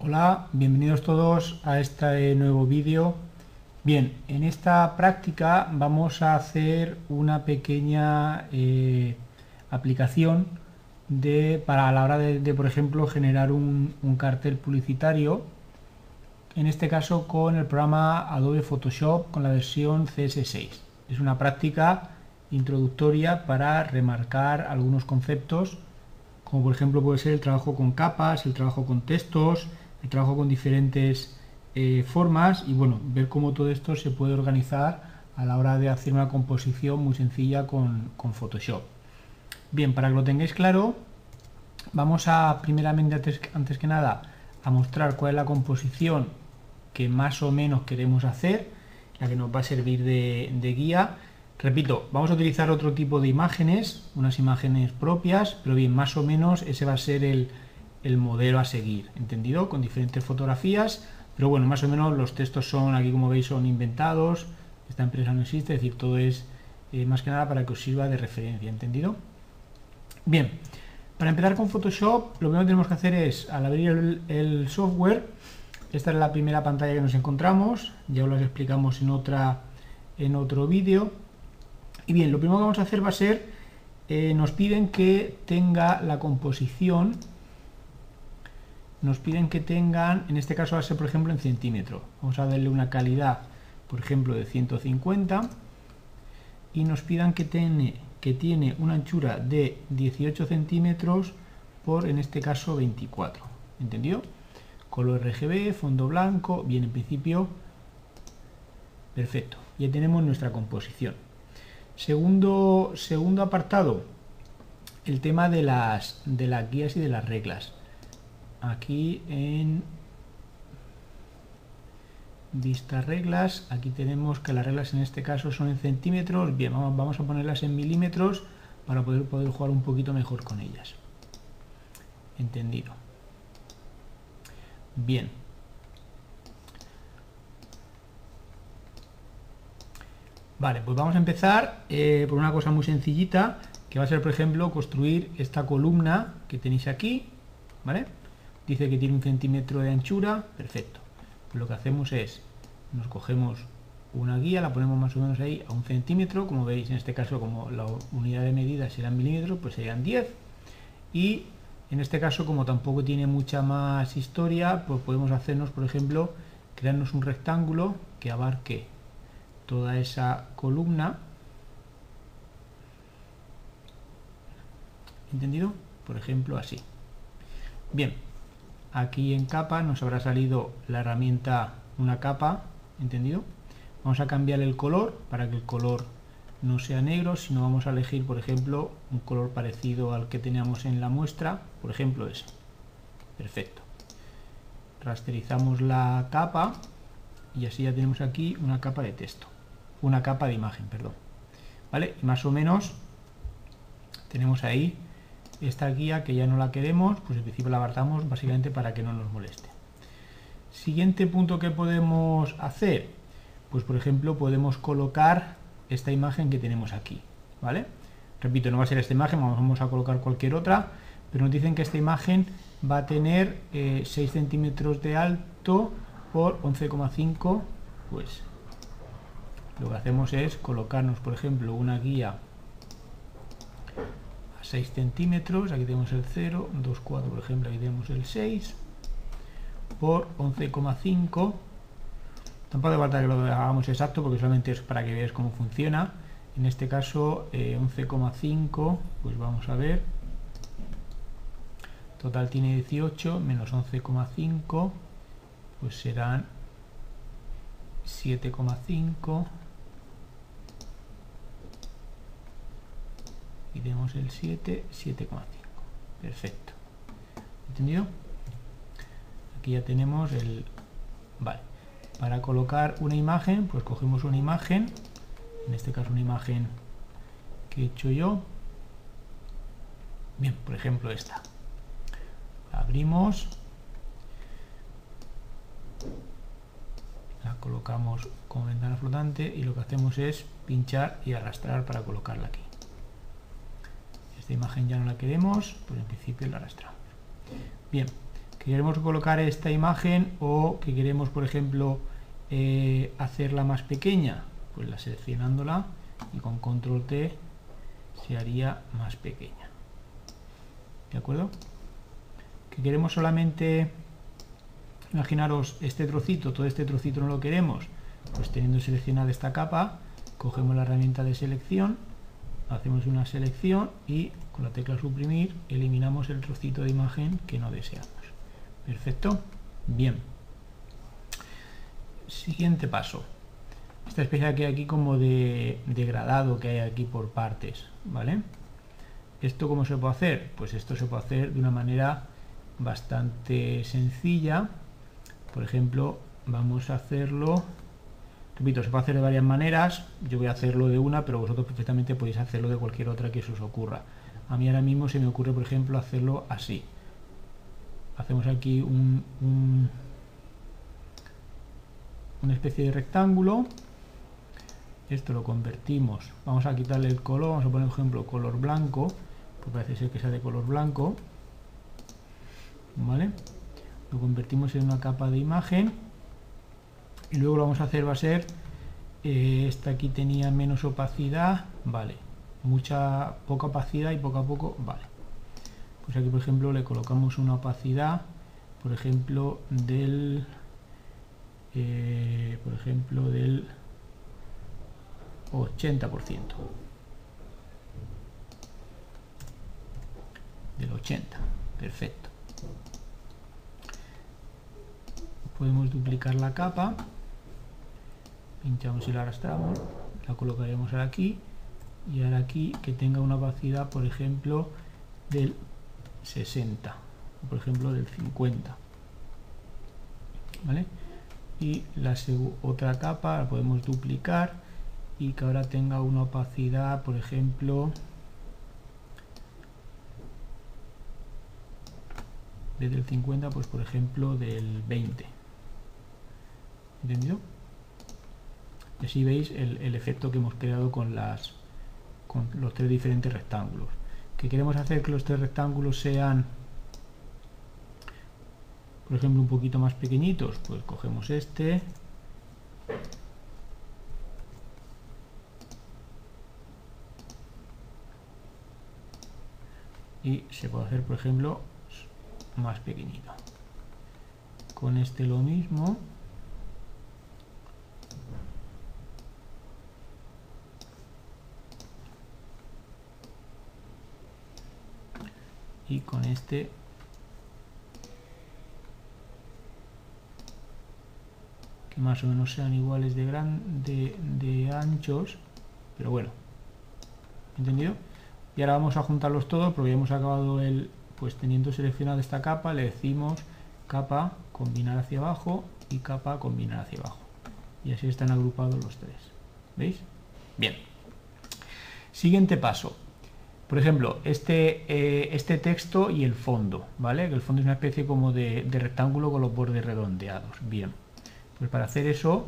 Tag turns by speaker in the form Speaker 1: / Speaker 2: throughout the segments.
Speaker 1: Hola, bienvenidos todos a este nuevo vídeo. Bien, en esta práctica vamos a hacer una pequeña eh, aplicación de, para a la hora de, por ejemplo, generar un cartel publicitario en este caso con el programa Adobe Photoshop con la versión CS6. Es una práctica introductoria para remarcar algunos conceptos como por ejemplo puede ser el trabajo con capas, el trabajo con textos, el trabajo con diferentes eh, formas y bueno, ver cómo todo esto se puede organizar a la hora de hacer una composición muy sencilla con, Photoshop. Bien, para que lo tengáis claro, vamos a primeramente antes, que nada a mostrar cuál es la composición que más o menos queremos hacer, la que nos va a servir de, guía. Repito, vamos a utilizar otro tipo de imágenes, unas imágenes propias, pero bien, más o menos ese va a ser el, el modelo a seguir, ¿entendido? Con diferentes fotografías, pero bueno, más o menos los textos son, aquí como veis, son inventados, esta empresa no existe, es decir, todo es eh, más que nada para que os sirva de referencia, ¿entendido? Bien, para empezar con Photoshop, lo primero que tenemos que hacer es, al abrir el, software, esta es la primera pantalla que nos encontramos, ya os lo explicamos en, otra, en otro vídeo, y bien, lo primero que vamos a hacer va a ser, eh, nos piden que tenga la composición nos piden que tengan, en este caso va a ser por ejemplo en centímetro. Vamos a darle una calidad, por ejemplo, de 150 y nos pidan que tiene, que tiene una anchura de 18 centímetros por, en este caso, 24. ¿Entendido? Color RGB, fondo blanco, bien, en principio, perfecto. Ya tenemos nuestra composición. Segundo, segundo apartado, el tema de las, de las guías y de las reglas aquí en vista reglas aquí tenemos que las reglas en este caso son en centímetros bien vamos, a ponerlas en milímetros para poder, poder jugar un poquito mejor con ellas entendido bien vale pues vamos a empezar eh, por una cosa muy sencillita que va a ser por ejemplo construir esta columna que tenéis aquí vale dice que tiene un centímetro de anchura, perfecto. Lo que hacemos es, nos cogemos una guía, la ponemos más o menos ahí a un centímetro, como veis en este caso como la unidad de medida será milímetros, pues serían 10. Y en este caso como tampoco tiene mucha más historia, pues podemos hacernos, por ejemplo, crearnos un rectángulo que abarque toda esa columna. ¿Entendido? Por ejemplo, así. Bien, aquí en capa nos habrá salido la herramienta una capa, ¿entendido? Vamos a cambiar el color para que el color no sea negro, sino vamos a elegir, por ejemplo, un color parecido al que teníamos en la muestra, por ejemplo ese. Perfecto. Rasterizamos la capa y así ya tenemos aquí una capa de texto, una capa de imagen, perdón. ¿Vale? Y más o menos tenemos ahí esta guía que ya no la queremos, pues en principio la apartamos básicamente para que no nos moleste. Siguiente punto que podemos hacer, pues por ejemplo podemos colocar esta imagen que tenemos aquí, ¿vale? Repito, no va a ser esta imagen, vamos a colocar cualquier otra, pero nos dicen que esta imagen va a tener 6 eh, centímetros de alto por 11,5, pues lo que hacemos es colocarnos, por ejemplo, una guía 6 centímetros, aquí tenemos el 0, 2, 4 por ejemplo, aquí tenemos el 6, por 11,5. Tampoco hace falta que lo hagamos exacto porque solamente es para que veáis cómo funciona. En este caso 11,5, eh, pues vamos a ver. Total tiene 18 menos 11,5, pues serán 7,5 y tenemos el 7, 7,5. Perfecto. ¿Entendido? Aquí ya tenemos el... Vale. Para colocar una imagen, pues cogemos una imagen, en este caso una imagen que he hecho yo. Bien, por ejemplo esta. abrimos. La colocamos como ventana flotante y lo que hacemos es pinchar y arrastrar para colocarla aquí esta imagen ya no la queremos, pues en principio la arrastramos. Bien, queremos colocar esta imagen o que queremos, por ejemplo, eh, hacerla más pequeña, pues la seleccionándola y con control T se haría más pequeña. ¿De acuerdo? Que queremos solamente, imaginaros este trocito, todo este trocito no lo queremos, pues teniendo seleccionada esta capa, cogemos la herramienta de selección, hacemos una selección y con la tecla suprimir eliminamos el trocito de imagen que no deseamos. Perfecto. Bien. Siguiente paso. Esta especie que hay aquí como de degradado que hay aquí por partes, ¿vale? ¿Esto cómo se puede hacer? Pues esto se puede hacer de una manera bastante sencilla. Por ejemplo, vamos a hacerlo Repito, se puede hacer de varias maneras, yo voy a hacerlo de una, pero vosotros perfectamente podéis hacerlo de cualquier otra que se os ocurra. A mí ahora mismo se me ocurre, por ejemplo, hacerlo así. Hacemos aquí un, una especie de rectángulo. Esto lo convertimos. Vamos a quitarle el color, vamos a poner, por ejemplo, color blanco, pues parece ser que sea de color blanco. ¿Vale? Lo convertimos en una capa de imagen y luego lo vamos a hacer va a ser eh, esta aquí tenía menos opacidad vale mucha poca opacidad y poco a poco vale pues aquí por ejemplo le colocamos una opacidad por ejemplo del eh, por ejemplo del 80% del 80 perfecto. Podemos duplicar la capa pinchamos y la arrastramos, la colocaremos ahora aquí y ahora aquí que tenga una opacidad, por ejemplo, del 60, por ejemplo del 50. ¿Vale? Y la otra capa la podemos duplicar y que ahora tenga una opacidad, por ejemplo, desde el 50, pues por ejemplo del 20. ¿Entendido? Y así veis el, efecto que hemos creado con, las, con los tres diferentes rectángulos. Que queremos hacer que los tres rectángulos sean, por ejemplo, un poquito más pequeñitos, pues cogemos este, y se puede hacer por ejemplo más pequeñito. Con este lo mismo y con este que más o menos sean iguales de, de, anchos pero bueno ¿entendido? y ahora vamos a juntarlos todos porque hemos acabado el pues teniendo seleccionada esta capa le decimos capa combinar hacia abajo y capa combinar hacia abajo y así están agrupados los tres ¿veis? bien siguiente paso por ejemplo, este, eh, este texto y el fondo, ¿vale? Que el fondo es una especie como de, rectángulo con los bordes redondeados. Bien, pues para hacer eso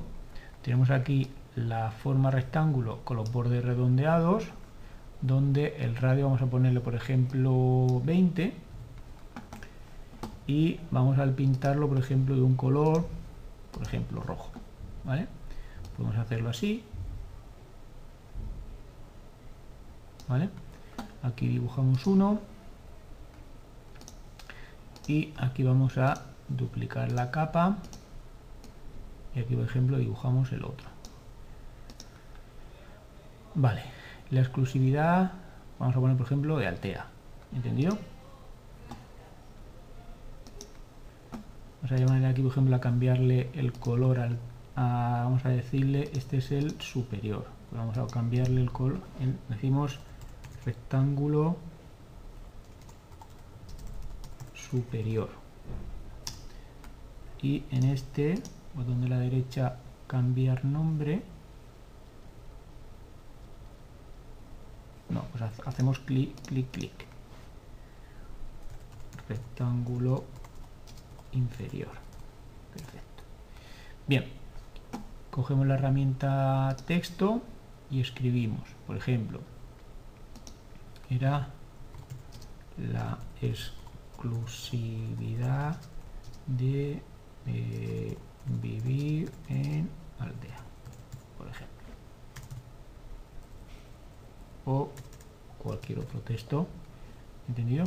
Speaker 1: tenemos aquí la forma rectángulo con los bordes redondeados, donde el radio vamos a ponerle, por ejemplo, 20 y vamos a pintarlo, por ejemplo, de un color, por ejemplo, rojo, ¿vale? Podemos hacerlo así, ¿vale? Aquí dibujamos uno. Y aquí vamos a duplicar la capa. Y aquí por ejemplo dibujamos el otro. Vale la exclusividad vamos a poner por ejemplo de Altea. ¿entendido? vamos a llamarle aquí por ejemplo a cambiarle el color al vamos a decirle este es el superior. Vamos a cambiarle el color decimos rectángulo superior. Y en este botón de la derecha cambiar nombre no, pues hacemos clic, clic, clic. Rectángulo inferior. Perfecto. Bien cogemos la herramienta texto y escribimos. Por ejemplo era la exclusividad de eh, vivir en aldea, por ejemplo. O cualquier otro texto. ¿Entendido?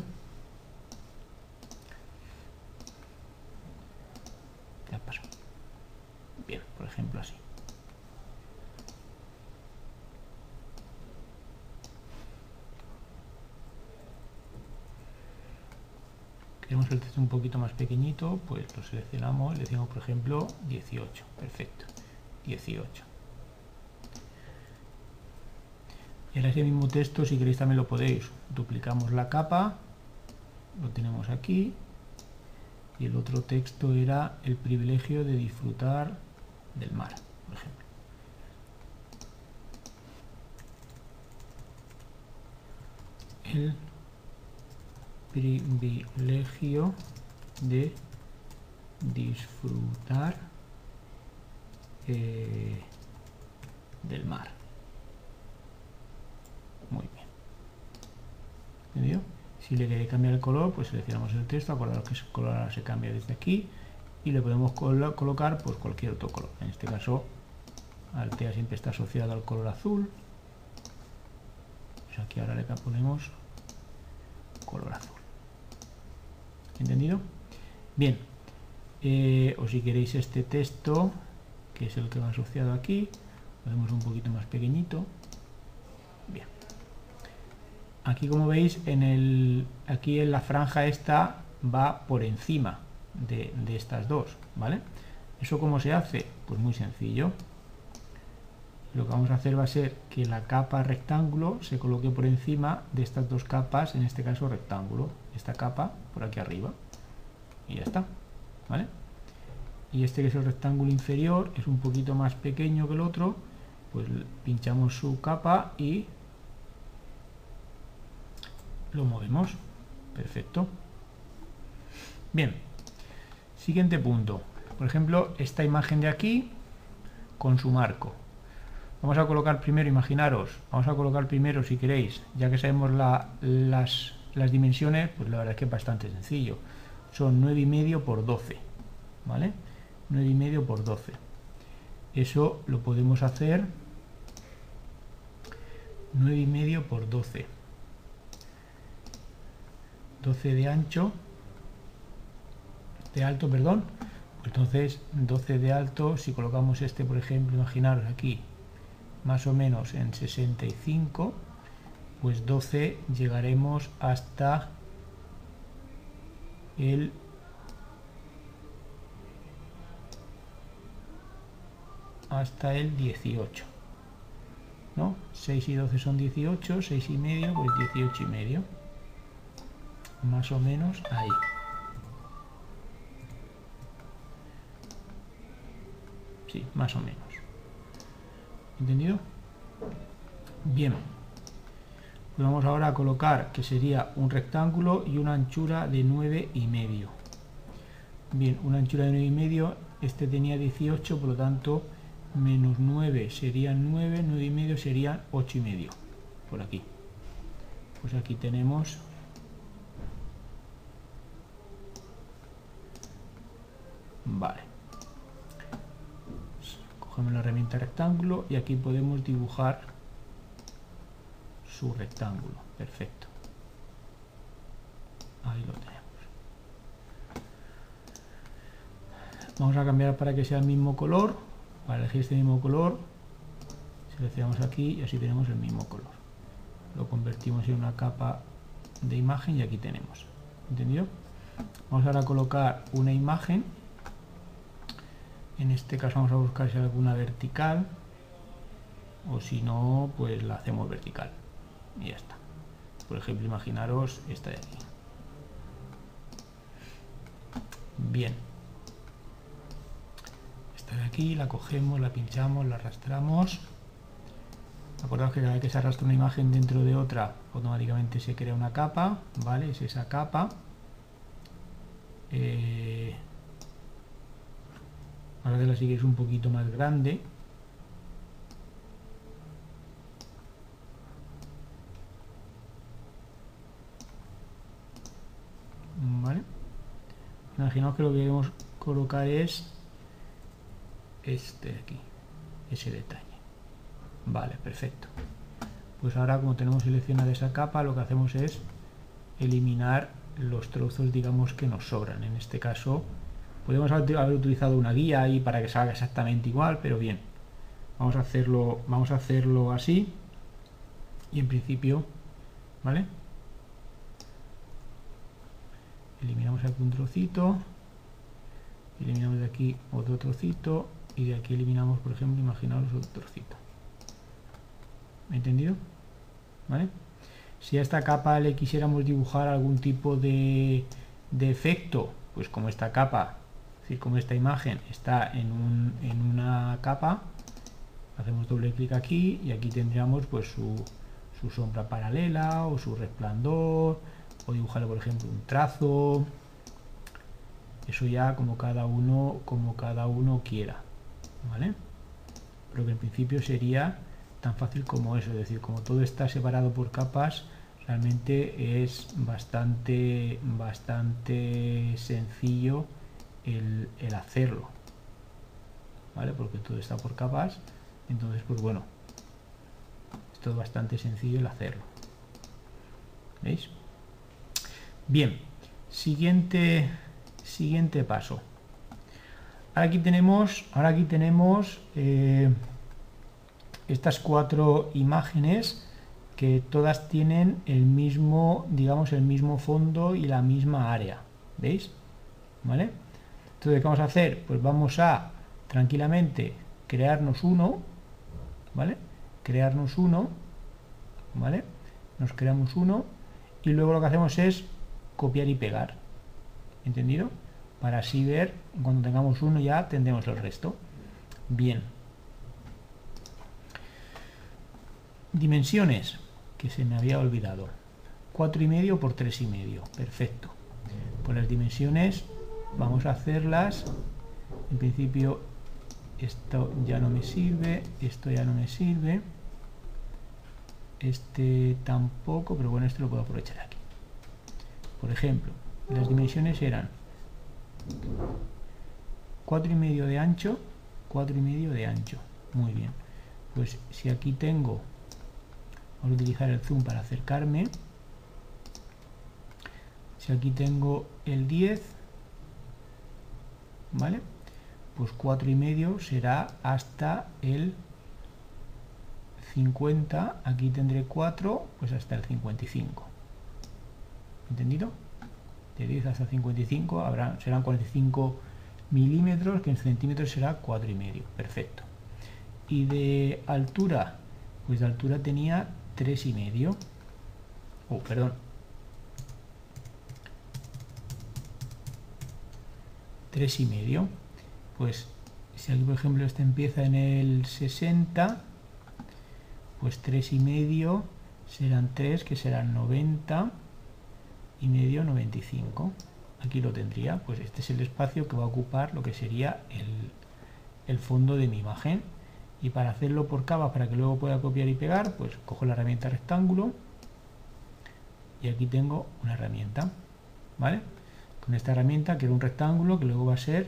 Speaker 1: Ya pasó. Bien, por ejemplo así. Texto un poquito más pequeñito, pues lo seleccionamos, le decimos por ejemplo 18, perfecto, 18. Y ese mismo texto, si queréis también lo podéis, duplicamos la capa, lo tenemos aquí, y el otro texto era el privilegio de disfrutar del mar, por ejemplo. El privilegio de disfrutar eh, del mar. Muy bien. ¿Entendido? Si le queréis cambiar el color, pues seleccionamos el texto, acordaros que el color ahora se cambia desde aquí y le podemos colocar pues cualquier otro color. En este caso, Altea siempre está asociado al color azul. Pues aquí ahora le ponemos color azul. ¿Entendido? Bien. Eh, o si queréis este texto, que es el que va asociado aquí, lo hacemos un poquito más pequeñito. Bien. Aquí como veis, en el, aquí en la franja esta va por encima de, de estas dos, ¿vale? ¿Eso cómo se hace? Pues muy sencillo. Lo que vamos a hacer va a ser que la capa rectángulo se coloque por encima de estas dos capas, en este caso rectángulo. Esta capa por aquí arriba. Y ya está. ¿Vale? Y este que es el rectángulo inferior es un poquito más pequeño que el otro. Pues pinchamos su capa y lo movemos. Perfecto. Bien. Siguiente punto. Por ejemplo, esta imagen de aquí con su marco. Vamos a colocar primero, imaginaros, vamos a colocar primero, si queréis, ya que sabemos las, las, dimensiones, pues la verdad es que es bastante sencillo. Son 9,5 por 12, ¿vale? 9,5 por 12. Eso lo podemos hacer 9,5 por 12. 12 de ancho, de alto, perdón. Entonces, 12 de alto, si colocamos este, por ejemplo, imaginaros aquí, más o menos en 65, pues 12 llegaremos hasta el hasta el 18 ¿no? 6 y 12 son 18 6 y medio pues 18 y medio más o menos ahí sí, más o menos ¿Entendido? Bien. Pues vamos ahora a colocar que sería un rectángulo y una anchura de 9 y medio. Bien, una anchura de 9 y medio, este tenía 18, por lo tanto, menos 9 sería 9, 9 y medio sería 8 y medio. Por aquí. Pues aquí tenemos Vale cogemos la herramienta rectángulo y aquí podemos dibujar su rectángulo. Perfecto. Ahí lo tenemos. Vamos a cambiar para que sea el mismo color para elegir este mismo color. Seleccionamos aquí y así tenemos el mismo color. Lo convertimos en una capa de imagen y aquí tenemos. ¿entendido? vamos ahora a colocar una imagen en este caso vamos a buscar si hay alguna vertical o si no pues la hacemos vertical. Y ya está. Por ejemplo imaginaros esta de aquí. Bien. Esta de aquí la cogemos la pinchamos la arrastramos. Acordaos que cada vez que se arrastra una imagen dentro de otra automáticamente se crea una capa vale es esa capa. Eh, ahora que la sigue es un poquito más grande vale imaginaos que lo que queremos colocar es este de aquí, ese detalle. Vale, perfecto. Pues ahora como tenemos seleccionada esa capa, lo que hacemos es eliminar los trozos, digamos, que nos sobran. En este caso, podemos haber utilizado una guía ahí para que salga exactamente igual, pero bien. Vamos a hacerlo, vamos a hacerlo así. Y en principio, ¿vale? Eliminamos aquí un trocito. Eliminamos de aquí otro trocito. Y de aquí eliminamos, por ejemplo, imaginaos otro trocito. ¿Me entendido? ¿Vale? Si a esta capa le quisiéramos dibujar algún tipo de, efecto, pues como esta capa, decir, como esta imagen está en, una capa, hacemos doble clic aquí y aquí tendríamos pues su, sombra paralela o su resplandor o dibujarle por ejemplo un trazo. Eso ya como cada uno como cada uno quiera vale pero que en principio sería tan fácil como eso es decir como todo está separado por capas realmente es bastante bastante sencillo el, hacerlo ¿vale? porque todo está por capas entonces pues bueno es bastante sencillo el hacerlo ¿veis? bien siguiente siguiente paso ahora aquí tenemos ahora aquí tenemos eh, estas cuatro imágenes que todas tienen el mismo, digamos, el mismo fondo y la misma área. ¿Veis? ¿Vale? Entonces, ¿qué vamos a hacer? Pues vamos a tranquilamente crearnos uno, ¿vale? Crearnos uno, ¿vale? Nos creamos uno y luego lo que hacemos es copiar y pegar. ¿Entendido? Para así ver, cuando tengamos uno ya tendremos el resto. Bien. Dimensiones que se me había olvidado. 4,5 por 3,5. Perfecto. Pues las dimensiones vamos a hacerlas. En principio esto ya no me sirve, esto ya no me sirve. Este tampoco, pero bueno, esto lo puedo aprovechar aquí. Por ejemplo, las dimensiones eran 4,5 de ancho, 4,5 de ancho. Muy bien. Pues si aquí tengo Vamos a utilizar el zoom para acercarme. Si aquí tengo el 10, ¿vale? Pues 4 y medio será hasta el 50. Aquí tendré 4, pues hasta el 55. ¿Entendido? De 10 hasta 55 habrá, serán 45 milímetros, que en centímetros será 4 y medio. Perfecto. Y de altura, pues de altura tenía tres y medio oh perdón tres y medio. Pues si aquí por ejemplo este empieza en el 60 pues tres y medio serán 3 que serán 90 y medio 95 aquí lo tendría. Pues este es el espacio que va a ocupar lo que sería el, el fondo de mi imagen. Y para hacerlo por capas para que luego pueda copiar y pegar pues cojo la herramienta rectángulo y aquí tengo una herramienta vale con esta herramienta quiero un rectángulo que luego va a ser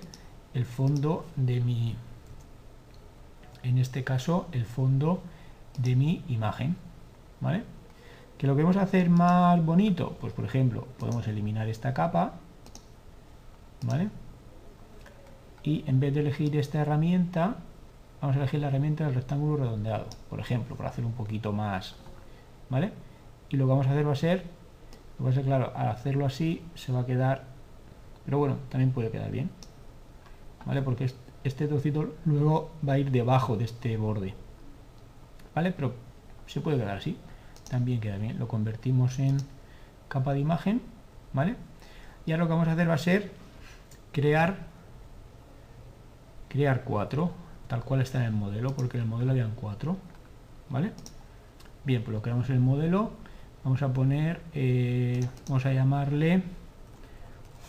Speaker 1: el fondo de mi en este caso el fondo de mi imagen vale que lo queremos hacer más bonito pues por ejemplo podemos eliminar esta capa vale y en vez de elegir esta herramienta vamos a elegir la herramienta del rectángulo redondeado, por ejemplo, para hacer un poquito más, ¿vale? Y lo que vamos a hacer va a ser, va a ser claro, al hacerlo así se va a quedar, pero bueno, también puede quedar bien, ¿vale? Porque este trocito luego va a ir debajo de este borde, ¿vale? Pero se puede quedar así, también queda bien. Lo convertimos en capa de imagen, ¿vale? Y ahora lo que vamos a hacer va a ser crear crear cuatro tal cual está en el modelo, porque en el modelo habían cuatro, ¿vale? Bien, pues lo creamos en el modelo, vamos a poner, eh, vamos a llamarle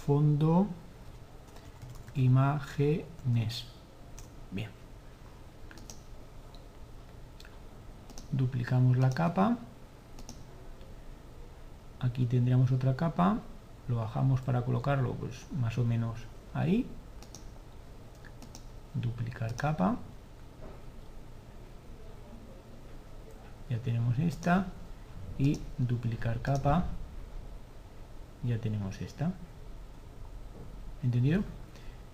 Speaker 1: fondo imágenes. Bien. Duplicamos la capa. Aquí tendríamos otra capa. lo bajamos para colocarlo pues más o menos ahí duplicar capa ya tenemos esta y duplicar capa ya tenemos esta ¿entendido?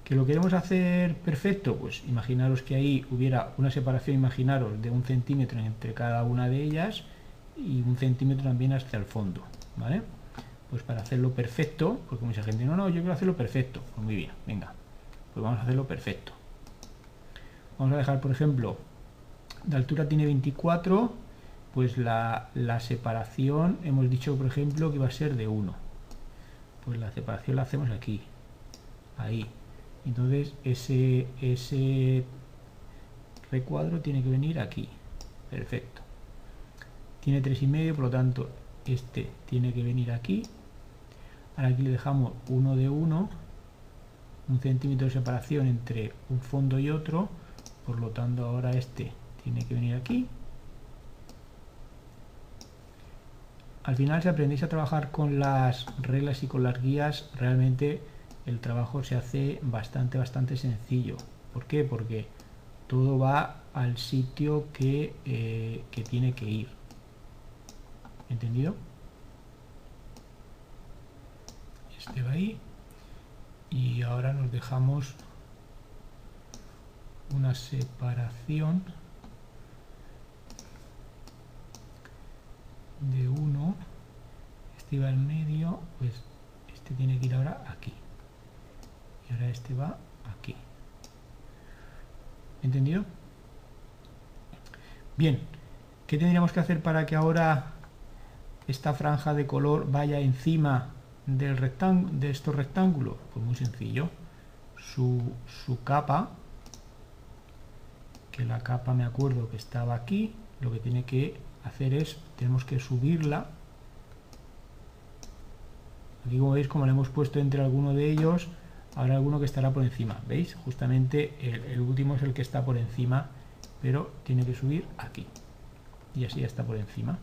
Speaker 1: que lo queremos hacer perfecto pues imaginaros que ahí hubiera una separación imaginaros de un centímetro entre cada una de ellas y un centímetro también hacia el fondo ¿vale? pues para hacerlo perfecto porque mucha gente no, no, yo quiero hacerlo perfecto pues muy bien, venga pues vamos a hacerlo perfecto. Vamos a dejar por ejemplo de altura tiene 24 pues la, separación hemos dicho por ejemplo que va a ser de 1 pues la separación la hacemos aquí ahí. Entonces ese ese recuadro tiene que venir aquí. Perfecto. Tiene tres y medio por lo tanto este tiene que venir aquí. Ahora aquí le dejamos uno de uno un centímetro de separación entre un fondo y otro. Por lo tanto ahora este tiene que venir aquí. Al final si aprendéis a trabajar con las reglas y con las guías realmente el trabajo se hace bastante bastante sencillo. ¿por qué? porque todo va al sitio que, eh, que tiene que ir. ¿entendido? este va ahí. Y ahora nos dejamos una separación de 1 este va en medio pues este tiene que ir ahora aquí ahora este va aquí ¿entendido? bien ¿qué tendríamos que hacer para que ahora esta franja de color vaya encima del de estos rectángulos pues muy sencillo su, su capa que la capa me acuerdo que estaba aquí lo que tiene que hacer es, tenemos que subirla. Aquí como veis, como le hemos puesto entre alguno de ellos, habrá alguno que estará por encima. ¿Veis? Justamente el, último es el que está por encima, pero tiene que subir aquí. Y así ya está por encima.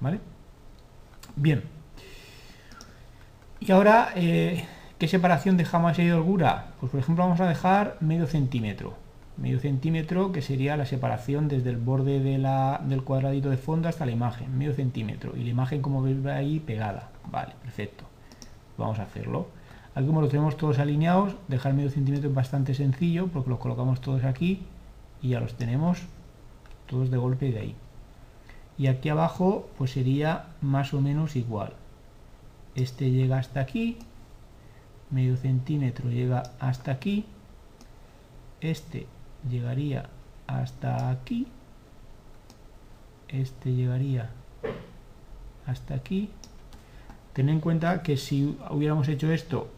Speaker 1: ¿Vale? Bien. Y ahora, eh, ¿qué separación dejamos ahí de holgura? Pues por ejemplo vamos a dejar medio centímetro medio centímetro que sería la separación desde el borde del cuadradito de fondo hasta la imagen, medio centímetro y la imagen como veis ahí pegada, vale, perfecto vamos a hacerlo aquí como lo tenemos todos alineados, dejar medio centímetro es bastante sencillo porque los colocamos todos aquí y ya los tenemos todos de golpe de ahí. Y aquí abajo pues sería más o menos igual. Este llega hasta aquí medio centímetro llega hasta aquí este llegaría hasta aquí este llegaría hasta aquí. Ten en cuenta que si hubiéramos hecho esto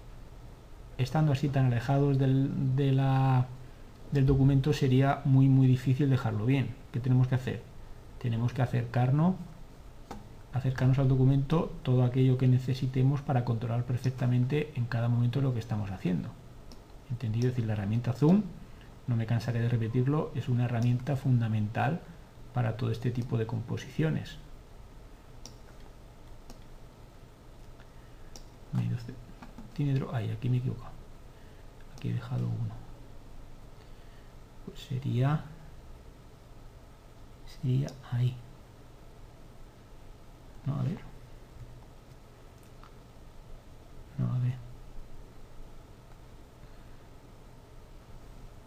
Speaker 1: estando así tan alejados del, del documento sería muy muy difícil dejarlo bien ¿qué tenemos que hacer? tenemos que acercarnos acercarnos al documento todo aquello que necesitemos para controlar perfectamente en cada momento lo que estamos haciendo ¿entendido? es decir, la herramienta zoom no me cansaré de repetirlo, es una herramienta fundamental para todo este tipo de composiciones. Tiene ay, aquí me he equivocado. Aquí he dejado uno. Pues sería sería ahí. No, a ver. No, a ver.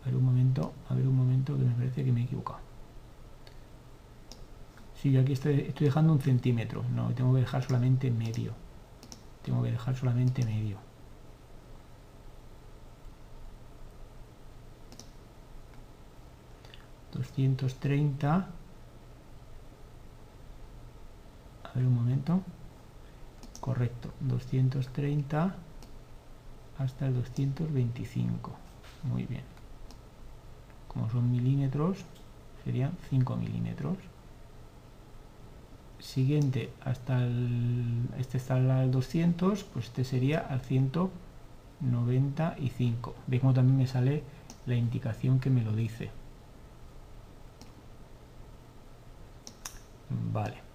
Speaker 1: A ver un momento, a ver un momento que me parece que me he equivocado. Sí, yo aquí estoy dejando un centímetro. No, tengo que dejar solamente medio. Tengo que dejar solamente medio. ...230... A ver un momento... Correcto, 230 hasta el 225. Muy bien. Como son milímetros serían 5 milímetros. Siguiente hasta el este está al 200 pues este sería al 195 veis como también me sale la indicación que me lo dice vale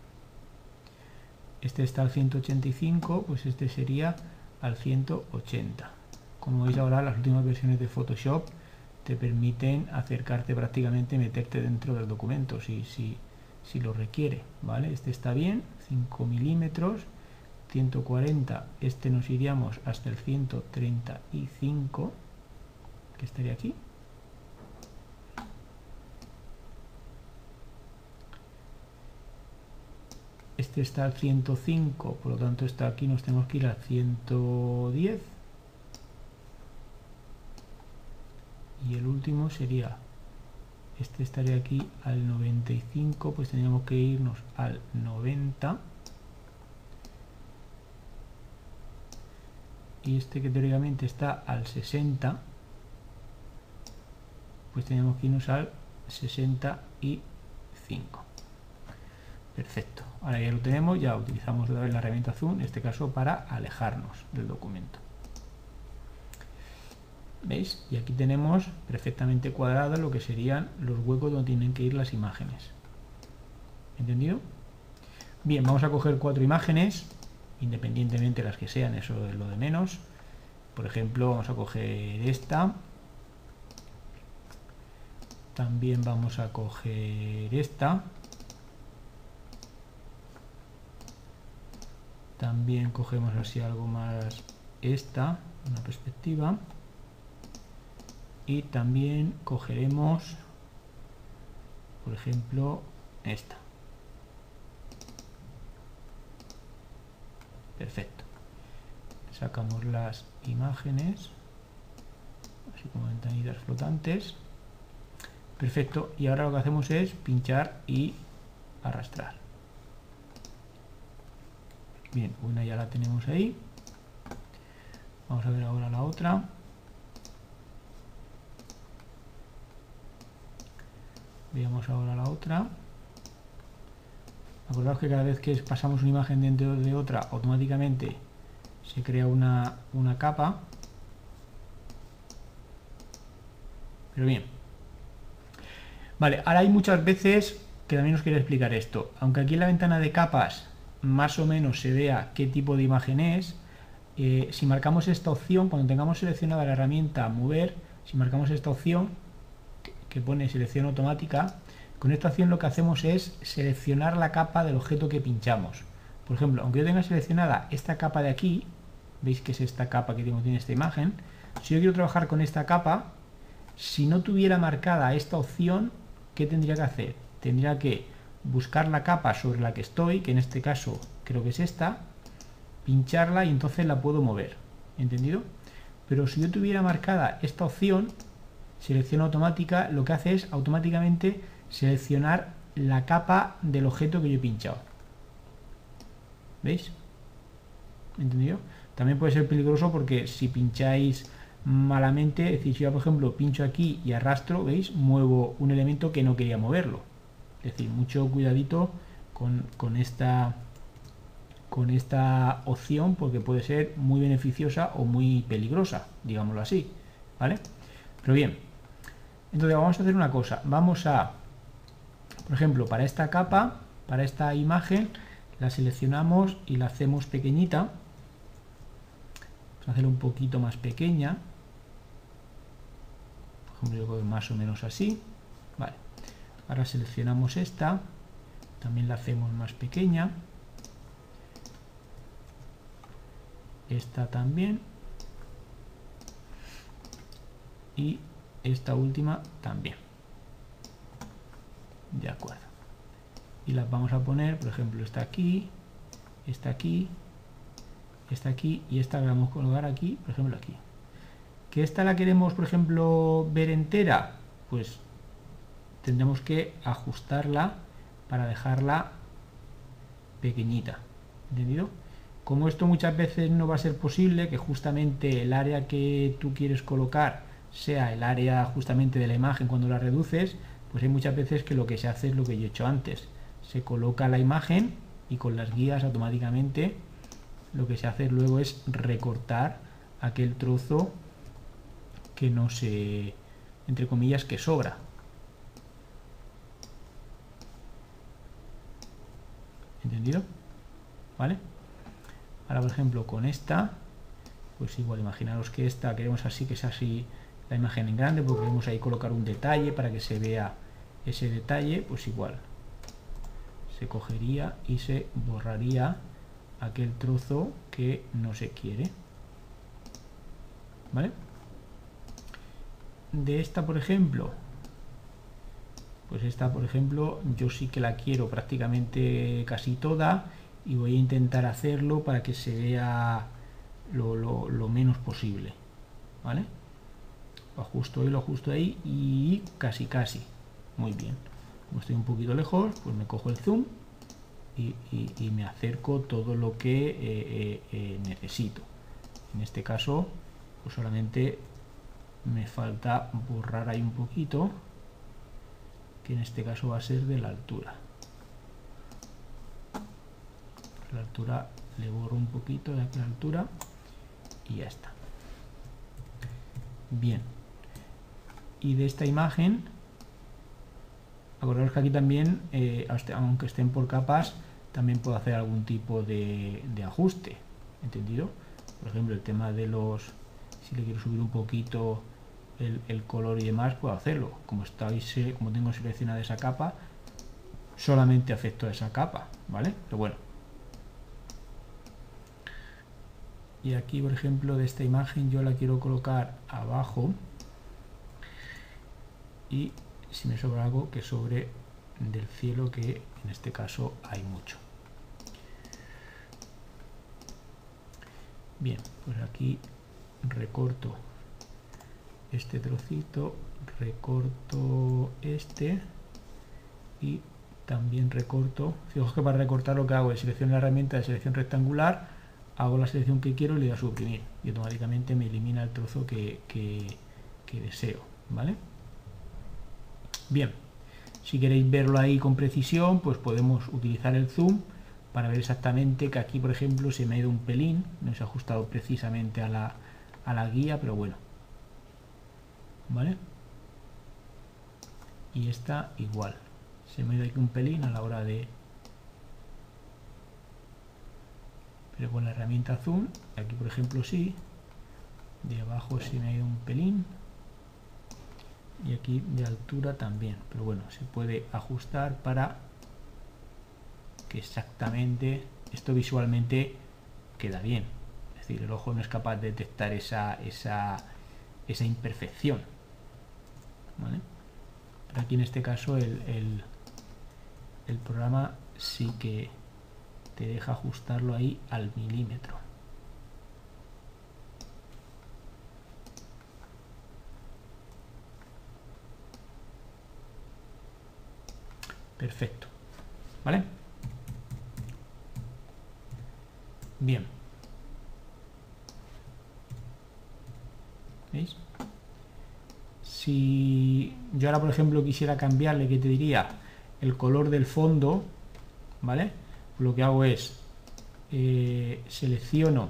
Speaker 1: este está al 185, pues este sería al 180. Como veis ahora, las últimas versiones de Photoshop te permiten acercarte prácticamente, meterte dentro del documento si, si, si lo requiere. ¿vale? Este está bien, 5 milímetros, 140, este nos iríamos hasta el 135, que estaría aquí. Este está al 105, por lo tanto está aquí, nos tenemos que ir al 110. Y el último sería, este estaría aquí al 95, pues tendríamos que irnos al 90. Y este que teóricamente está al 60, pues tenemos que irnos al 65. Perfecto. Ahora ya lo tenemos, ya utilizamos la herramienta Zoom, en este caso para alejarnos del documento. ¿Veis? Y aquí tenemos perfectamente cuadrado lo que serían los huecos donde tienen que ir las imágenes. ¿Entendido? Bien, vamos a coger cuatro imágenes, independientemente de las que sean, eso es lo de menos. Por ejemplo, vamos a coger esta. También vamos a coger esta. También cogemos así algo más esta, una perspectiva. Y también cogeremos, por ejemplo, esta. Perfecto. Sacamos las imágenes, así como ventanitas flotantes. Perfecto. Y ahora lo que hacemos es pinchar y arrastrar. Bien, una ya la tenemos ahí. Vamos a ver ahora la otra. Veamos ahora la otra. Acordaos que cada vez que pasamos una imagen dentro de otra, automáticamente se crea una, una capa. Pero bien. Vale, ahora hay muchas veces que también os quería explicar esto. Aunque aquí en la ventana de capas más o menos se vea qué tipo de imagen es. Eh, si marcamos esta opción, cuando tengamos seleccionada la herramienta mover, si marcamos esta opción que pone selección automática, con esta opción lo que hacemos es seleccionar la capa del objeto que pinchamos. Por ejemplo, aunque yo tenga seleccionada esta capa de aquí, veis que es esta capa que tengo en esta imagen, si yo quiero trabajar con esta capa, si no tuviera marcada esta opción, ¿qué tendría que hacer? Tendría que buscar la capa sobre la que estoy, que en este caso creo que es esta, pincharla y entonces la puedo mover. ¿Entendido? Pero si yo tuviera marcada esta opción, selección automática, lo que hace es automáticamente seleccionar la capa del objeto que yo he pinchado. ¿Veis? ¿Entendido? También puede ser peligroso porque si pincháis malamente, es decir, si yo por ejemplo pincho aquí y arrastro, ¿veis? Muevo un elemento que no quería moverlo. Es decir, mucho cuidadito con, esta con esta opción porque puede ser muy beneficiosa o muy peligrosa, digámoslo así, ¿vale? Pero bien, entonces vamos a hacer una cosa, vamos a, por ejemplo, para esta capa, para esta imagen, la seleccionamos y la hacemos pequeñita, vamos a hacerla un poquito más pequeña, por ejemplo, yo más o menos así, Ahora seleccionamos esta, también la hacemos más pequeña. Esta también. Y esta última también. De acuerdo. Y las vamos a poner, por ejemplo, esta aquí, esta aquí, esta aquí y esta la vamos a colocar aquí, por ejemplo aquí. Que esta la queremos, por ejemplo, ver entera, pues tendremos que ajustarla para dejarla pequeñita. ¿Entendido? Como esto muchas veces no va a ser posible, que justamente el área que tú quieres colocar sea el área justamente de la imagen cuando la reduces, pues hay muchas veces que lo que se hace es lo que yo he hecho antes. Se coloca la imagen y con las guías automáticamente lo que se hace luego es recortar aquel trozo que no se, entre comillas, que sobra. ¿Vale? Ahora, por ejemplo, con esta, pues igual, imaginaros que esta queremos así, que es así la imagen en grande, porque queremos ahí colocar un detalle para que se vea ese detalle, pues igual. Se cogería y se borraría aquel trozo que no se quiere. ¿Vale? De esta, por ejemplo, pues esta, por ejemplo, yo sí que la quiero prácticamente casi toda y voy a intentar hacerlo para que se vea lo, menos posible. ¿Vale? Ajusto ahí, lo ajusto ahí y casi casi. Muy bien. Como estoy un poquito lejos, pues me cojo el zoom y, me acerco todo lo que eh, eh, eh, necesito. En este caso, pues solamente me falta borrar ahí un poquito que en este caso va a ser de la altura. La altura le borro un poquito de aquí la altura y ya está. Bien. Y de esta imagen acordaros que aquí también eh, aunque estén por capas también puedo hacer algún tipo de, de ajuste entendido por ejemplo el tema de los si le quiero subir un poquito el, color y demás, puedo hacerlo. Como, estáis, como tengo seleccionada esa capa, solamente afecto a esa capa, ¿vale? Pero bueno. Y aquí, por ejemplo, de esta imagen yo la quiero colocar abajo y si me sobra algo que sobre del cielo que en este caso hay mucho. Bien, pues aquí recorto este trocito, recorto este y también recorto. Fijaos que para recortar lo que hago es seleccionar la herramienta de selección rectangular, hago la selección que quiero y le doy a suprimir y automáticamente me elimina el trozo que, deseo. ¿vale? Bien, si queréis verlo ahí con precisión, pues podemos utilizar el zoom para ver exactamente que aquí, por ejemplo, se me ha ido un pelín, no se ha ajustado precisamente a la, a la guía, pero bueno, ¿vale? Y esta igual. Se me da aquí un pelín a la hora de... Pero con la herramienta zoom, aquí por ejemplo sí, de abajo se me ha ido un pelín. Y aquí de altura también. Pero bueno se puede ajustar para que exactamente esto visualmente queda bien. Es decir el ojo no es capaz de detectar esa, esa, esa imperfección pero aquí en este caso el, el, programa sí que te deja ajustarlo ahí al milímetro. Perfecto. ¿Vale? Bien. ¿Veis? Si yo ahora por ejemplo quisiera cambiarle, que te diría? El color del fondo, ¿vale? Lo que hago es eh, selecciono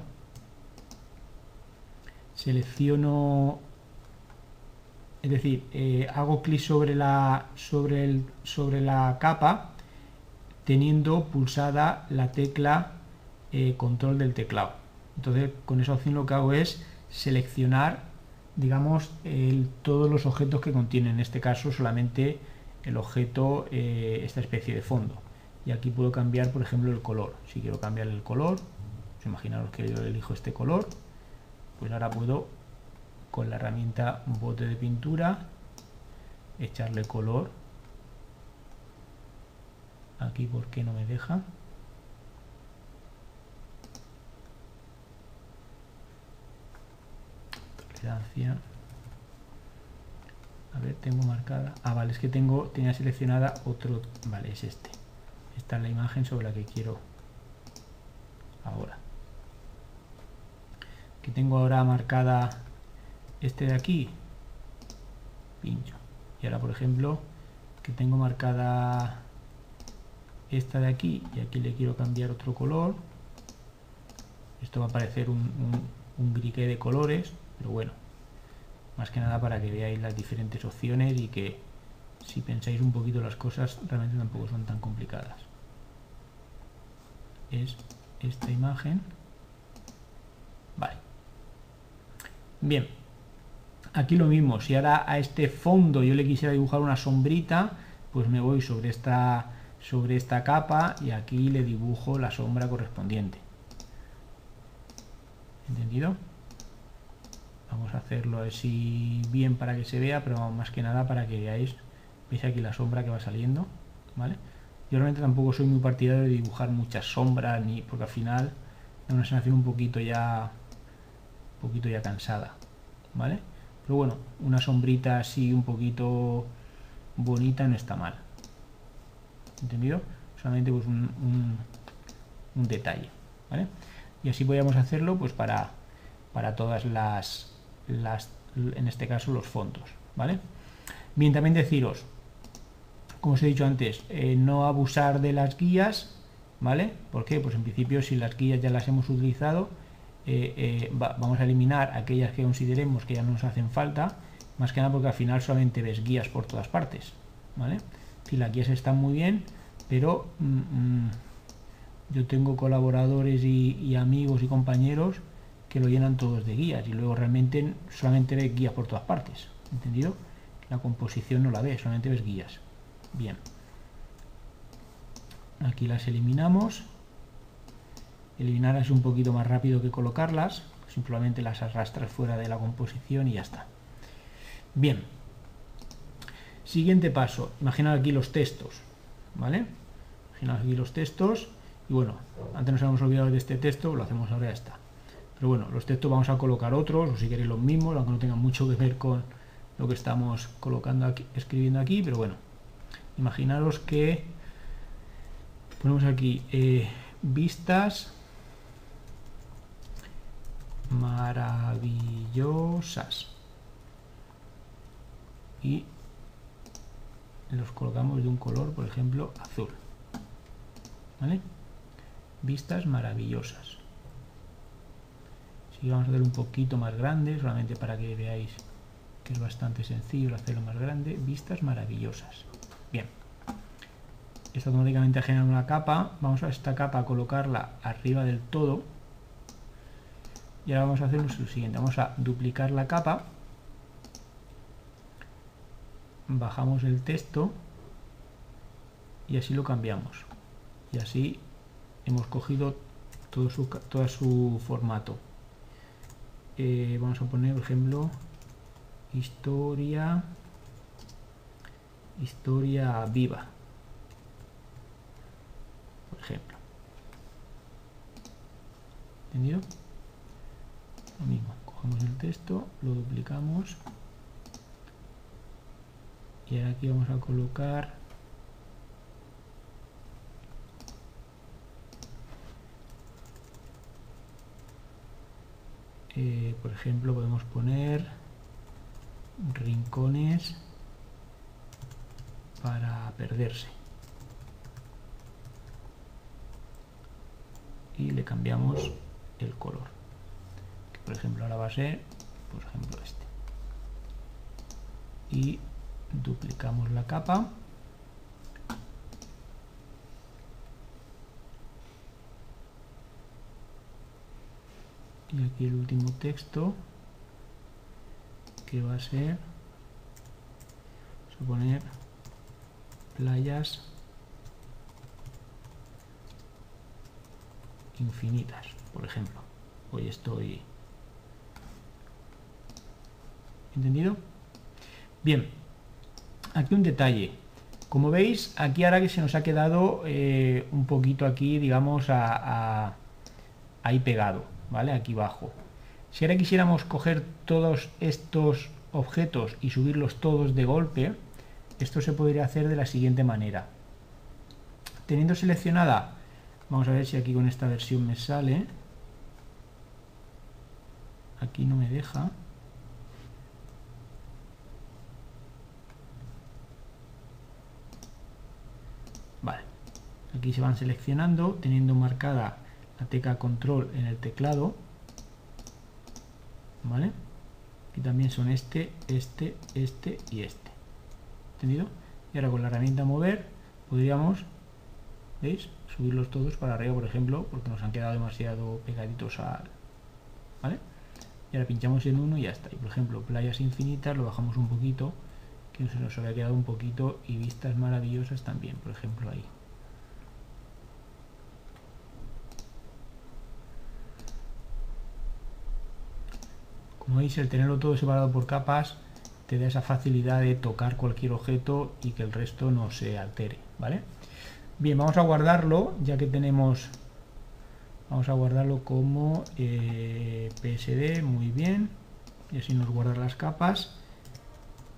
Speaker 1: selecciono es decir, eh, hago clic sobre la sobre el sobre la capa teniendo pulsada la tecla eh, control del teclado entonces con esa opción lo que hago es seleccionar digamos, todos los objetos que contienen, en este caso solamente el objeto, eh, esta especie de fondo. Y aquí puedo cambiar, por ejemplo, el color. Si quiero cambiar el color, pues imaginaros que yo elijo este color, pues ahora puedo, con la herramienta bote de pintura, echarle color. Aquí, ¿por qué no me deja? A ver tengo marcada. Ah vale es que tengo tenía seleccionada otro vale es este. Esta es la imagen sobre la que quiero ahora. Que tengo ahora marcada este de aquí. Pincho. Y ahora por ejemplo que tengo marcada esta de aquí y aquí le quiero cambiar otro color. Esto va a aparecer un, un, de colores pero bueno más que nada para que veáis las diferentes opciones y que si pensáis un poquito las cosas realmente tampoco son tan complicadas es esta imagen. Vale. Bien. Aquí lo mismo, si ahora a este fondo yo le quisiera dibujar una sombrita, pues me voy sobre esta, sobre esta capa y aquí le dibujo la sombra correspondiente. ¿Entendido? Vamos a hacerlo así bien para que se vea, pero más que nada para que veáis, veis aquí la sombra que va saliendo, ¿vale? Yo realmente tampoco soy muy partidario de dibujar muchas sombras, ni porque al final da una sensación un poquito ya, un poquito ya cansada, ¿vale? Pero bueno, una sombrita así un poquito bonita no está mal. ¿Entendido? Solamente pues un, un, detalle, ¿vale? Y así podríamos hacerlo pues para, para todas las, las, en este caso los fondos, ¿vale? Bien, también deciros, como os he dicho antes, eh, no abusar de las guías, ¿vale? ¿Por qué? Pues en principio si las guías ya las hemos utilizado, eh, eh, vamos a eliminar aquellas que consideremos que ya no nos hacen falta, más que nada porque al final solamente ves guías por todas partes, ¿vale? Si las guías están muy bien, pero mm, mm, yo tengo colaboradores y, amigos y compañeros que lo llenan todos de guías y luego realmente solamente ves guías por todas partes, ¿entendido? La composición no la ves, solamente ves guías. Bien. Aquí las eliminamos. Eliminarlas es un poquito más rápido que colocarlas. Simplemente las arrastras fuera de la composición y ya está. Bien. Siguiente paso. Imaginad aquí los textos. ¿Vale? Imaginad aquí los textos. Y bueno, antes nos habíamos olvidado de este texto, lo hacemos ahora ya está. Pero bueno, los textos vamos a colocar otros, o si queréis los mismos, aunque no tengan mucho que ver con lo que estamos colocando aquí, escribiendo aquí, pero bueno, imaginaros que ponemos aquí eh, vistas maravillosas. Y los colocamos de un color por ejemplo azul. ¿vale? vistas maravillosas si vamos a hacer un poquito más grande solamente para que veáis que es bastante sencillo hacerlo más grande vistas maravillosas Bien. Esto automáticamente genera una capa. Vamos a esta capa a colocarla arriba del todo. Y ahora vamos a hacer lo siguiente. Vamos a duplicar la capa. Bajamos el texto. Y así lo cambiamos. Y así hemos cogido todo su, todo su formato. Eh, vamos a poner, por ejemplo, historia historia viva por ejemplo ¿entendido? lo mismo, cogemos el texto lo duplicamos y ahora aquí vamos a colocar eh, por ejemplo podemos poner rincones para perderse. Y le cambiamos el color. Por ejemplo ahora va a ser, por ejemplo, este. Y duplicamos la capa. Y aquí el último texto que va a ser, vamos a poner playas infinitas, por ejemplo. Hoy estoy... ¿Entendido? Bien, aquí un detalle. Como veis, aquí ahora que se nos ha quedado eh, un poquito aquí, digamos, a, ahí pegado, ¿vale? Aquí abajo. Si ahora quisiéramos coger todos estos objetos y subirlos todos de golpe, esto se podría hacer de la siguiente manera. Teniendo seleccionada, vamos a ver si aquí con esta versión me sale. Aquí no me deja. Vale. Aquí se van seleccionando, teniendo marcada la tecla control en el teclado. ¿Vale? Aquí también son este, este, este y este. Y ahora con la herramienta mover podríamos ¿Veis? Subirlos todos para arriba, por ejemplo, porque nos han quedado demasiado pegaditos al... ¿Vale? Y ahora pinchamos en uno y ya está. Y por ejemplo, playas infinitas, lo bajamos un poquito, que se nos había quedado un poquito, y vistas maravillosas también, por ejemplo, ahí. Como veis, el tenerlo todo separado por capas te da esa facilidad de tocar cualquier objeto y que el resto no se altere, ¿vale? Bien, vamos a guardarlo, ya que tenemos... Vamos a guardarlo como eh, PSD, muy bien. Y así nos guarda las capas.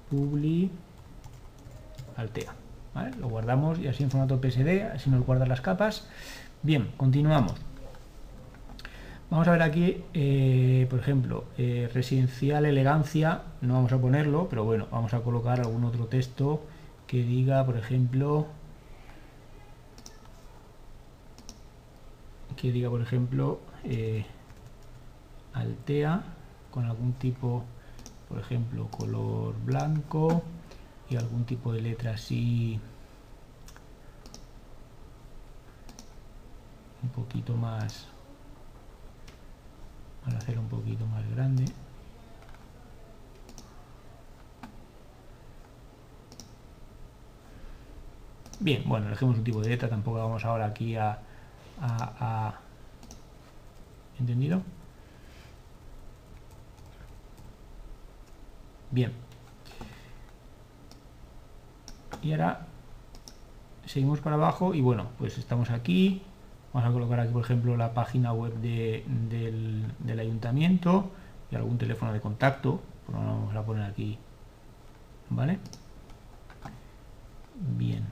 Speaker 1: Publi Altea. Lo guardamos y así en formato PSD, así nos guarda las capas. Bien, continuamos. Vamos a ver aquí, eh, por ejemplo, eh, residencial elegancia, no vamos a ponerlo, pero bueno, vamos a colocar algún otro texto que diga, por ejemplo, que diga, por ejemplo, eh, Altea con algún tipo, por ejemplo, color blanco y algún tipo de letra así un poquito más para hacerlo un poquito más grande. Bien, bueno, elegimos un tipo de letra tampoco vamos ahora aquí a, a, ¿entendido? bien. Y ahora seguimos para abajo y bueno, pues estamos aquí Vamos a colocar aquí, por ejemplo, la página web del, ayuntamiento y algún teléfono de contacto. Pues vamos a poner aquí. ¿Vale? Bien.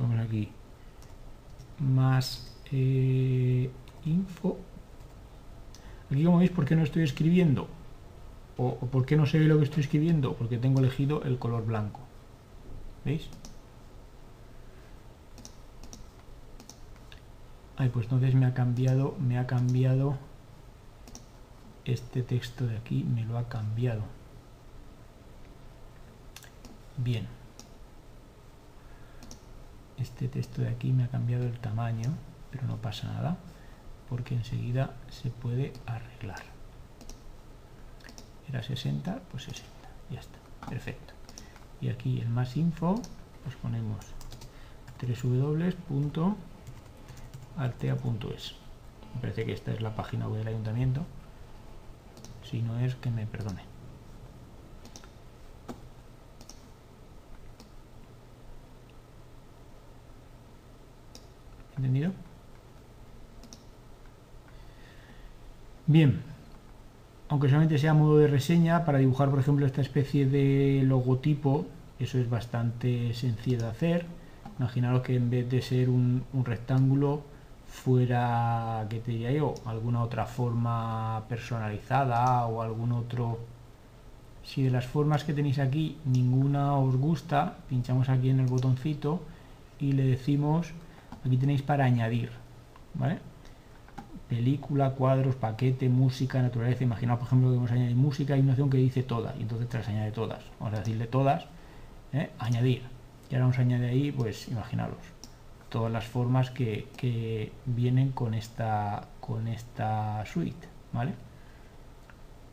Speaker 1: Vamos aquí. Más eh, info. Aquí como veis, ¿por qué no estoy escribiendo? O, o por qué no se ve lo que estoy escribiendo? Porque tengo elegido el color blanco. ¿Veis? Ay, pues entonces me ha cambiado, me ha cambiado este texto de aquí, me lo ha cambiado. Bien. Este texto de aquí me ha cambiado el tamaño, pero no pasa nada, porque enseguida se puede arreglar. Era 60, pues 60. Ya está. Perfecto y aquí el más info pues ponemos www.altea.es me parece que esta es la página web del ayuntamiento. Si no es que me perdone. ¿entendido? bien aunque solamente sea modo de reseña, para dibujar por ejemplo esta especie de logotipo, eso es bastante sencillo de hacer. Imaginaros que en vez de ser un, rectángulo fuera, ¿qué te diría yo? Alguna otra forma personalizada o algún otro... Si de las formas que tenéis aquí ninguna os gusta, pinchamos aquí en el botoncito y le decimos, aquí tenéis para añadir, ¿vale? Película, cuadros, paquete, música, naturaleza. Imaginaos, por ejemplo, que vamos a añadir música, hay una opción que dice todas, y entonces tras añade todas. Vamos a decirle todas, ¿eh? añadir. Y ahora vamos a añadir ahí, pues imaginaros, todas las formas que, vienen con esta, con esta suite, ¿vale?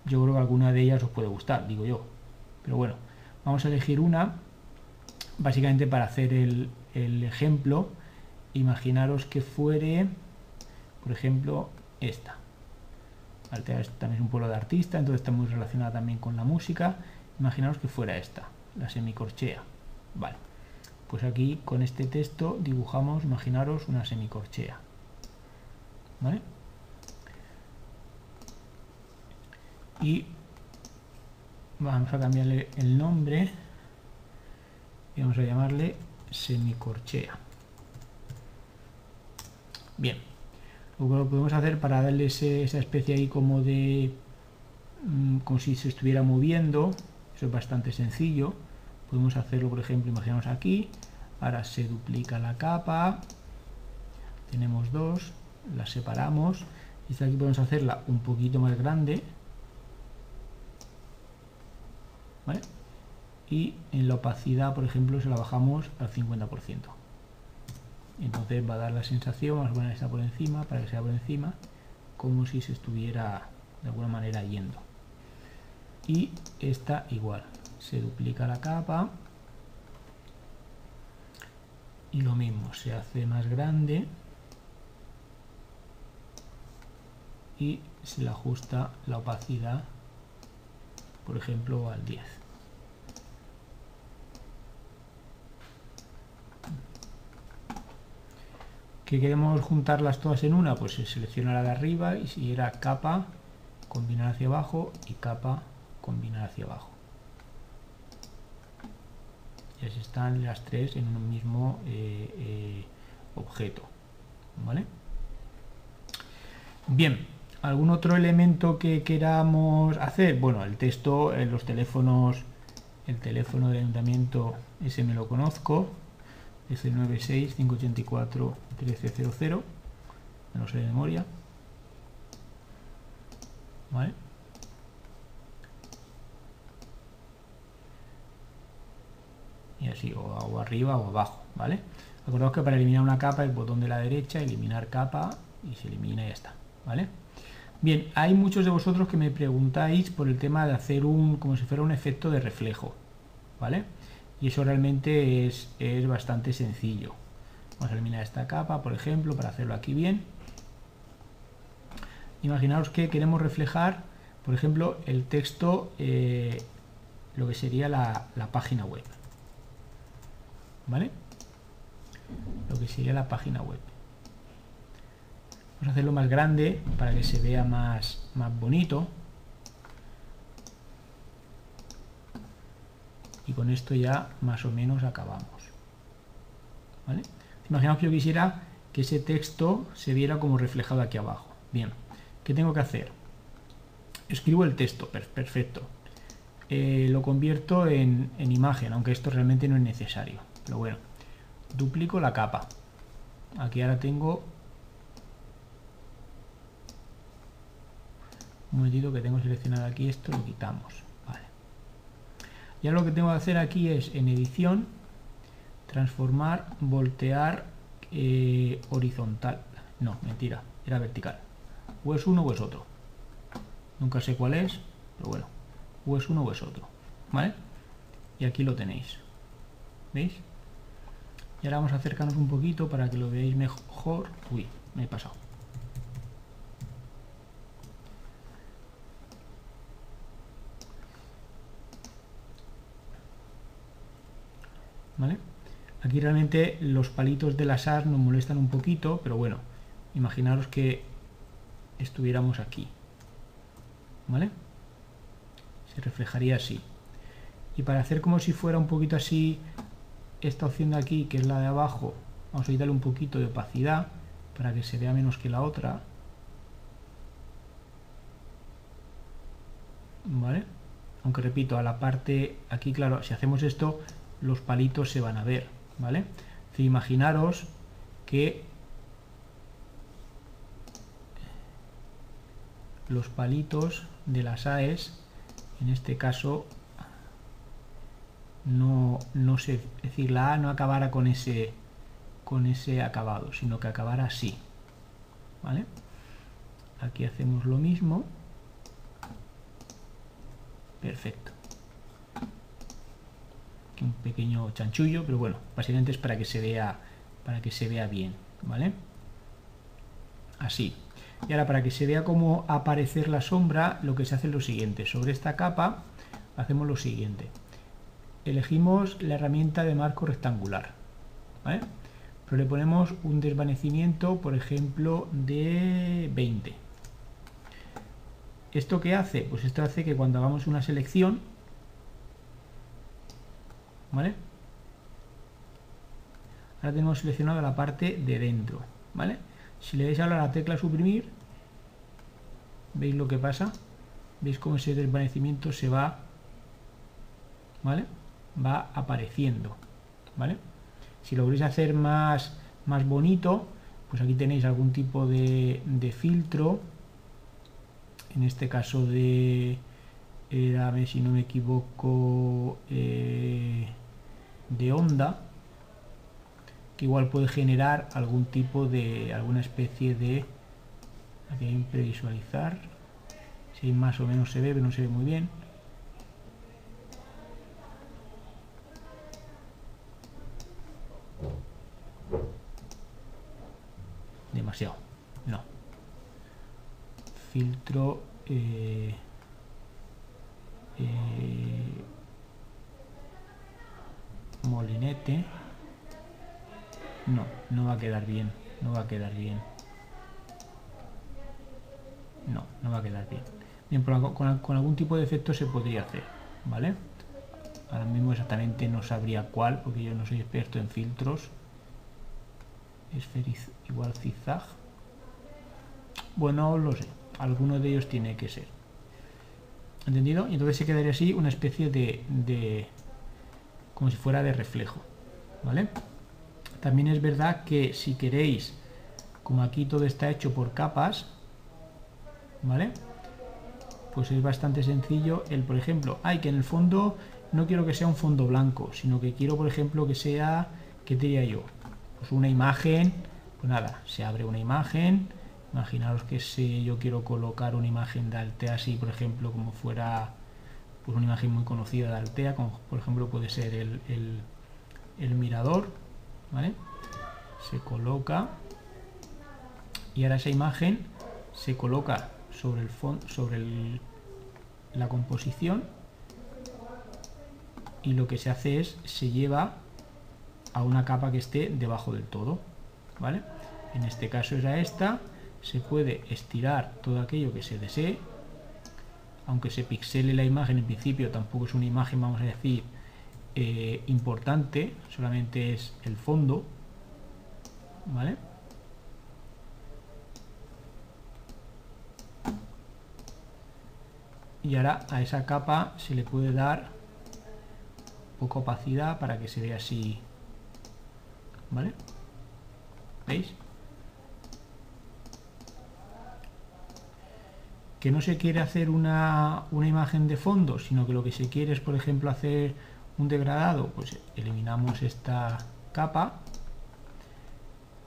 Speaker 1: Yo creo que alguna de ellas os puede gustar, digo yo. Pero bueno, vamos a elegir una, básicamente para hacer el, el ejemplo. Imaginaros que fuere por ejemplo, esta. Altea también es un pueblo de artista, entonces está muy relacionada también con la música. Imaginaos que fuera esta, la semicorchea. Vale. Pues aquí con este texto dibujamos, imaginaros, una semicorchea. ¿Vale? Y vamos a cambiarle el nombre y vamos a llamarle semicorchea. Bien lo que podemos hacer para darle esa especie ahí como de mm, como si se estuviera moviendo. Eso es bastante sencillo. Podemos hacerlo por ejemplo imaginamos aquí. Ahora se duplica la capa. Tenemos dos la separamos. Esta aquí podemos hacerla un poquito más grande. Y en la opacidad, por ejemplo, se la bajamos al 50%. Entonces va a dar la sensación, vamos a poner esta por encima, para que sea por encima, como si se estuviera de alguna manera yendo. Y esta igual, se duplica la capa y lo mismo, se hace más grande y se le ajusta la opacidad, por ejemplo, al 10. Que queremos juntarlas todas en una, pues se selecciona la de arriba y si era capa, combinar hacia abajo y capa, combinar hacia abajo. Y así están las tres en un mismo eh, eh, objeto. ¿Vale? Bien, ¿algún otro elemento que queramos hacer? Bueno, el texto en los teléfonos, el teléfono del ayuntamiento, ese me lo conozco, es el 96 584 1300 me lo sé de memoria ¿vale? y así o, arriba o abajo ¿vale? acordaos que para eliminar una capa el botón de la derecha eliminar capa y se elimina y ya está ¿vale? bien, hay muchos de vosotros que me preguntáis por el tema de hacer un como si fuera un efecto de reflejo ¿vale? y eso realmente es, bastante sencillo vamos a eliminar esta capa por ejemplo para hacerlo aquí bien. Imaginaos que queremos reflejar por ejemplo el texto eh, lo que sería la, la, página web vale lo que sería la página web. Vamos a hacerlo más grande para que se vea más, más bonito. Y con esto ya más o menos acabamos ¿vale? Imaginamos que yo quisiera que ese texto se viera como reflejado aquí abajo. Bien, ¿qué tengo que hacer? escribo el texto, perfecto. Eh, lo convierto en, en imagen, aunque esto realmente no es necesario pero bueno, duplico la capa. Aquí ahora tengo un momentito que tengo seleccionado aquí esto lo quitamos ya lo que tengo que hacer aquí es en edición transformar, voltear eh, horizontal. No, mentira, era vertical. O es uno o es otro. Nunca sé cuál es, pero bueno. O es uno o es otro. ¿Vale? Y aquí lo tenéis. ¿Veis? Y ahora vamos a acercarnos un poquito para que lo veáis mejor. Uy, me he pasado. ¿vale? Aquí realmente los palitos de las as nos molestan un poquito, pero bueno, imaginaros que estuviéramos aquí, ¿vale? Se reflejaría así. Y para hacer como si fuera un poquito así, esta opción de aquí, que es la de abajo, vamos a quitarle un poquito de opacidad para que se vea menos que la otra. ¿Vale? Aunque repito, a la parte, aquí claro, si hacemos esto, los palitos se van a ver, ¿vale? imaginaros que los palitos de las AES, en este caso, no, no se, decir, la A no acabara con ese, con ese acabado, sino que acabara así, ¿vale? Aquí hacemos lo mismo. Perfecto un pequeño chanchullo, pero bueno, básicamente es para que se vea, para que se vea bien, ¿vale? Así. Y ahora para que se vea cómo aparecer la sombra, lo que se hace es lo siguiente. Sobre esta capa hacemos lo siguiente. Elegimos la herramienta de marco rectangular, ¿vale? Pero le ponemos un desvanecimiento, por ejemplo, de 20. ¿Esto qué hace? Pues esto hace que cuando hagamos una selección, Ahora tenemos seleccionado la parte de dentro, ¿vale? Si le dais ahora la tecla suprimir, ¿veis lo que pasa? ¿Veis cómo ese desvanecimiento se va, ¿vale? Va apareciendo, ¿vale? Si lo queréis hacer más, más bonito, pues aquí tenéis algún tipo de, de filtro, en este caso de, era, a ver si no me equivoco, eh, de onda que igual puede generar algún tipo de, alguna especie de, aquí hay un previsualizar, si más o menos se ve, pero no se ve muy bien. Demasiado, no. Filtro... Eh, eh, molinete no, no va a quedar bien. No va a quedar bien. No, no va a quedar bien. Bien, con, algún tipo de efecto se podría hacer, ¿vale? Ahora mismo exactamente no sabría cuál, porque yo no soy experto en filtros. Esferiz igual zigzag. Bueno, lo sé. Alguno de ellos tiene que ser. ¿Entendido? Y entonces se quedaría así una especie de, de como si fuera de reflejo. ¿Vale? También es verdad que si queréis, como aquí todo está hecho por capas, ¿vale? Pues es bastante sencillo el, por ejemplo, hay que en el fondo no quiero que sea un fondo blanco, sino que quiero, por ejemplo, que sea, ¿qué diría yo? Pues una imagen, pues nada, se abre una imagen, imaginaros que si yo quiero colocar una imagen de Altea así, por ejemplo, como fuera pues una imagen muy conocida de Altea, como por ejemplo puede ser el, el mirador, se coloca y ahora esa imagen se coloca sobre el fondo, sobre la composición y lo que se hace es se lleva a una capa que esté debajo del todo, ¿vale? En este caso era esta, se puede estirar todo aquello que se desee, aunque se pixele la imagen en principio tampoco es una imagen, vamos a decir, eh, importante, solamente es el fondo, ¿vale? Y ahora a esa capa se le puede dar poca opacidad para que se vea así, ¿vale? ¿Veis? Que no se quiere hacer una, una, imagen de fondo, sino que lo que se quiere es, por ejemplo, hacer un degradado, pues eliminamos esta capa.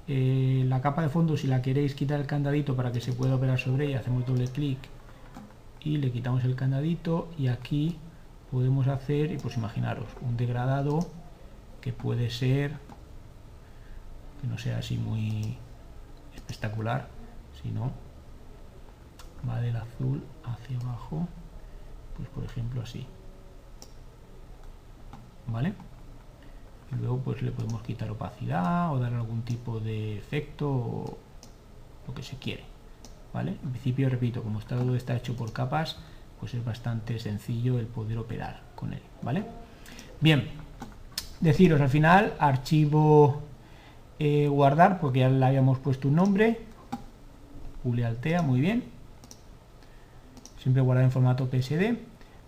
Speaker 1: Eh, la capa de fondo, si la queréis quitar el candadito para que se pueda operar sobre ella, hacemos doble clic y le quitamos el candadito y aquí podemos hacer, y pues imaginaros, un degradado que puede ser, que no sea así muy espectacular, sino va del azul hacia abajo, pues por ejemplo así. ¿vale? Y luego pues le podemos quitar opacidad o dar algún tipo de efecto o lo que se quiere, ¿vale? En principio, repito, como todo está hecho por capas, pues es bastante sencillo el poder operar con él, ¿vale? Bien, deciros al final, archivo eh, guardar, porque ya le habíamos puesto un nombre, Altea, muy bien. Siempre guardar en formato PSD.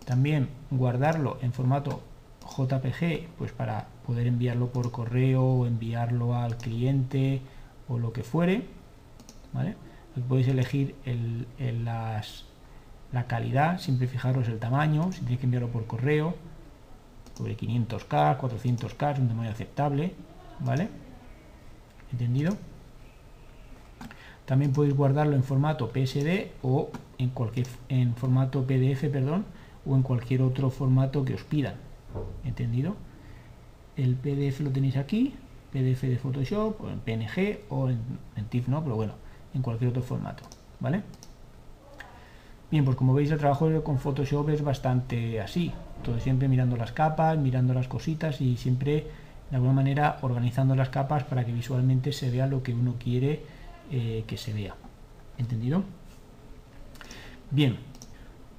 Speaker 1: También guardarlo en formato JPG, pues para poder enviarlo por correo enviarlo al cliente o lo que fuere, ¿vale? podéis elegir el, las, la calidad, siempre fijaros el tamaño, si tenéis que enviarlo por correo, sobre 500K, 400K, es un tamaño aceptable, ¿vale? ¿Entendido? También podéis guardarlo en formato PSD o en cualquier en formato PDF, perdón, o en cualquier otro formato que os pidan. ¿Entendido? El PDF lo tenéis aquí, PDF de Photoshop, o en PNG, o en, TIFF no, pero bueno, en cualquier otro formato, ¿vale? Bien, pues como veis el trabajo con Photoshop es bastante así, todo siempre mirando las capas, mirando las cositas y siempre de alguna manera organizando las capas para que visualmente se vea lo que uno quiere eh, que se vea. ¿Entendido? Bien,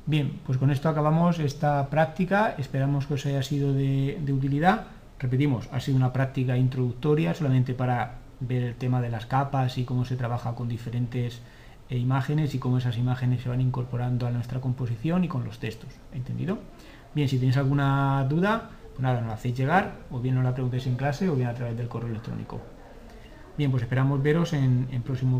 Speaker 1: Bien, pues con esto acabamos esta práctica, esperamos que os haya sido de, utilidad. Repetimos, ha sido una práctica introductoria solamente para ver el tema de las capas y cómo se trabaja con diferentes eh, imágenes y cómo esas imágenes se van incorporando a nuestra composición y con los textos. ¿Entendido? Bien, si tenéis alguna duda, pues nada, nos la hacéis llegar, o bien nos la preguntéis en clase o bien a través del correo electrónico. Bien, pues esperamos veros en, en próximos vídeos.